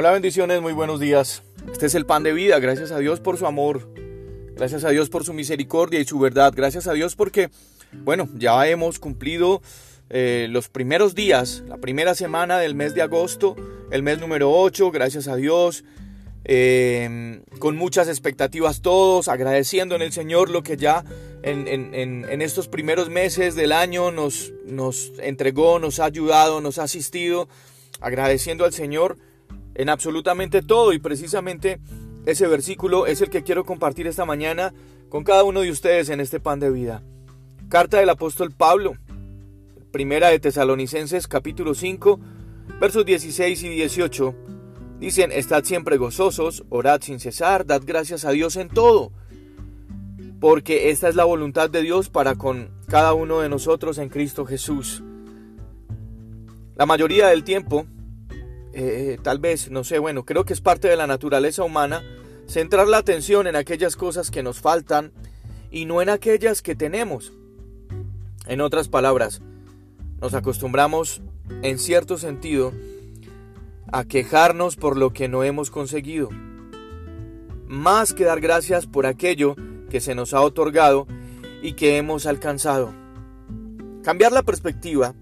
Hola bendiciones, muy buenos días. Este es el pan de vida, gracias a Dios por su amor, gracias a Dios por su misericordia y su verdad, gracias a Dios porque, bueno, ya hemos cumplido eh, los primeros días, la primera semana del mes de agosto, el mes número 8, gracias a Dios, eh, con muchas expectativas todos, agradeciendo en el Señor lo que ya en, en, estos primeros meses del año nos, nos entregó, nos ha ayudado, nos ha asistido, agradeciendo al Señor en absolutamente todo y precisamente ese versículo es el que quiero compartir esta mañana con cada uno de ustedes en este pan de vida. Carta del apóstol Pablo, primera de Tesalonicenses capítulo 5, versos 16 y 18. Dicen, estad siempre gozosos, orad sin cesar, dad gracias a Dios en todo, porque esta es la voluntad de Dios para con cada uno de nosotros en Cristo Jesús. La mayoría del tiempo eh, tal vez, no sé, bueno, creo que es parte de la naturaleza humana centrar la atención en aquellas cosas que nos faltan y no en aquellas que tenemos. En otras palabras, nos acostumbramos, en cierto sentido, a quejarnos por lo que no hemos conseguido, más que dar gracias por aquello que se nos ha otorgado y que hemos alcanzado. Cambiar la perspectiva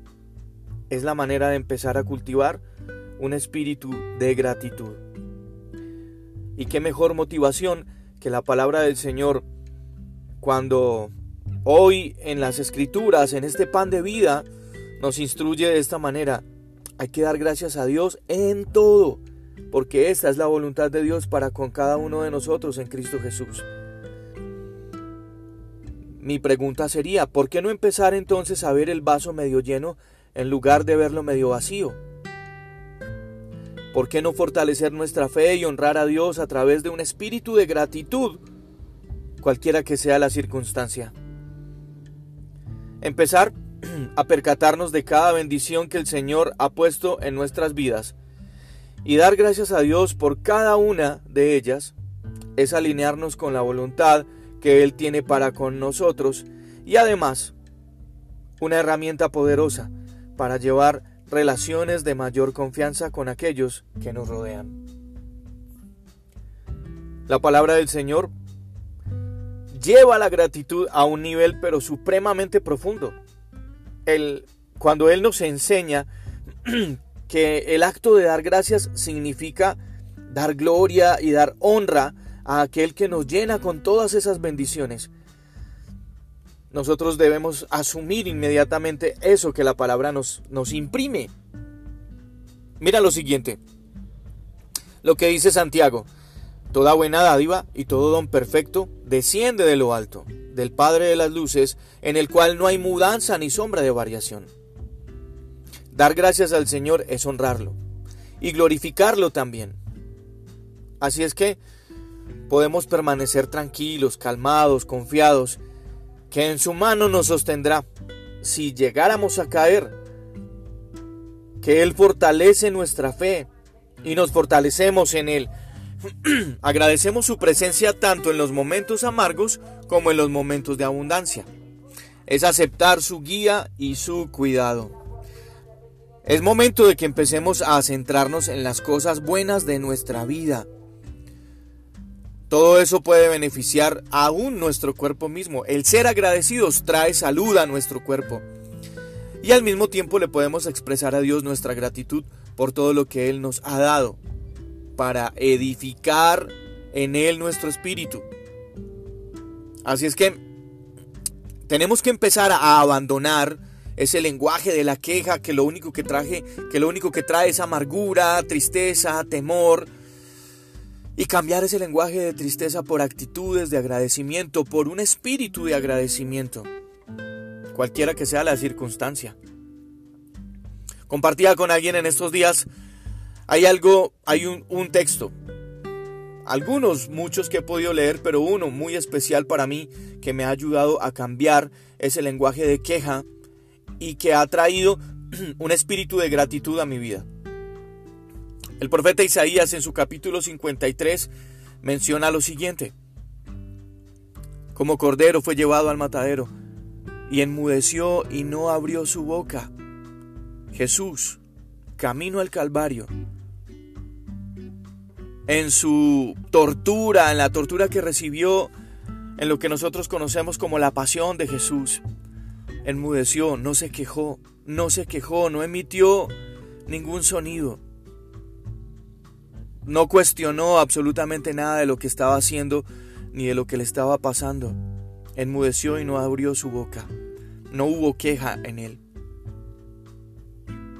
es la manera de empezar a cultivar un espíritu de gratitud. Y qué mejor motivación que la palabra del Señor cuando hoy en las escrituras, en este pan de vida, nos instruye de esta manera. Hay que dar gracias a Dios en todo, porque esta es la voluntad de Dios para con cada uno de nosotros en Cristo Jesús. Mi pregunta sería, ¿por qué no empezar entonces a ver el vaso medio lleno en lugar de verlo medio vacío? ¿Por qué no fortalecer nuestra fe y honrar a Dios a través de un espíritu de gratitud, cualquiera que sea la circunstancia? Empezar a percatarnos de cada bendición que el Señor ha puesto en nuestras vidas y dar gracias a Dios por cada una de ellas es alinearnos con la voluntad que Él tiene para con nosotros y además una herramienta poderosa para llevar relaciones de mayor confianza con aquellos que nos rodean. La palabra del Señor lleva la gratitud a un nivel pero supremamente profundo. El, cuando Él nos enseña que el acto de dar gracias significa dar gloria y dar honra a aquel que nos llena con todas esas bendiciones nosotros debemos asumir inmediatamente eso que la palabra nos, nos imprime. Mira lo siguiente, lo que dice Santiago, toda buena dádiva y todo don perfecto desciende de lo alto, del Padre de las Luces, en el cual no hay mudanza ni sombra de variación. Dar gracias al Señor es honrarlo y glorificarlo también. Así es que podemos permanecer tranquilos, calmados, confiados que en su mano nos sostendrá si llegáramos a caer, que Él fortalece nuestra fe y nos fortalecemos en Él. Agradecemos su presencia tanto en los momentos amargos como en los momentos de abundancia. Es aceptar su guía y su cuidado. Es momento de que empecemos a centrarnos en las cosas buenas de nuestra vida todo eso puede beneficiar aún nuestro cuerpo mismo. El ser agradecidos trae salud a nuestro cuerpo. Y al mismo tiempo le podemos expresar a Dios nuestra gratitud por todo lo que Él nos ha dado para edificar en Él nuestro espíritu. Así es que tenemos que empezar a abandonar ese lenguaje de la queja que lo único que traje, que lo único que trae es amargura, tristeza, temor, y cambiar ese lenguaje de tristeza por actitudes de agradecimiento, por un espíritu de agradecimiento, cualquiera que sea la circunstancia. Compartía con alguien en estos días, hay algo, hay un, un texto, algunos, muchos que he podido leer, pero uno muy especial para mí que me ha ayudado a cambiar ese lenguaje de queja y que ha traído un espíritu de gratitud a mi vida. El profeta Isaías en su capítulo 53 menciona lo siguiente. Como cordero fue llevado al matadero y enmudeció y no abrió su boca. Jesús, camino al Calvario, en su tortura, en la tortura que recibió, en lo que nosotros conocemos como la pasión de Jesús, enmudeció, no se quejó, no se quejó, no emitió ningún sonido. No cuestionó absolutamente nada de lo que estaba haciendo ni de lo que le estaba pasando. Enmudeció y no abrió su boca. No hubo queja en él.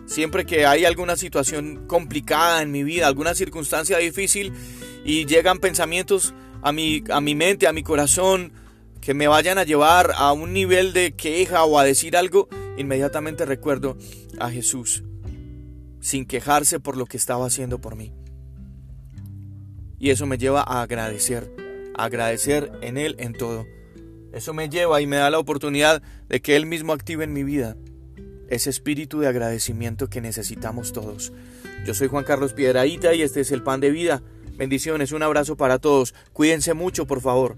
Siempre que hay alguna situación complicada en mi vida, alguna circunstancia difícil y llegan pensamientos a mi, a mi mente, a mi corazón, que me vayan a llevar a un nivel de queja o a decir algo, inmediatamente recuerdo a Jesús, sin quejarse por lo que estaba haciendo por mí. Y eso me lleva a agradecer, a agradecer en Él en todo. Eso me lleva y me da la oportunidad de que Él mismo active en mi vida ese espíritu de agradecimiento que necesitamos todos. Yo soy Juan Carlos Piedraíta y este es el pan de vida. Bendiciones, un abrazo para todos. Cuídense mucho, por favor.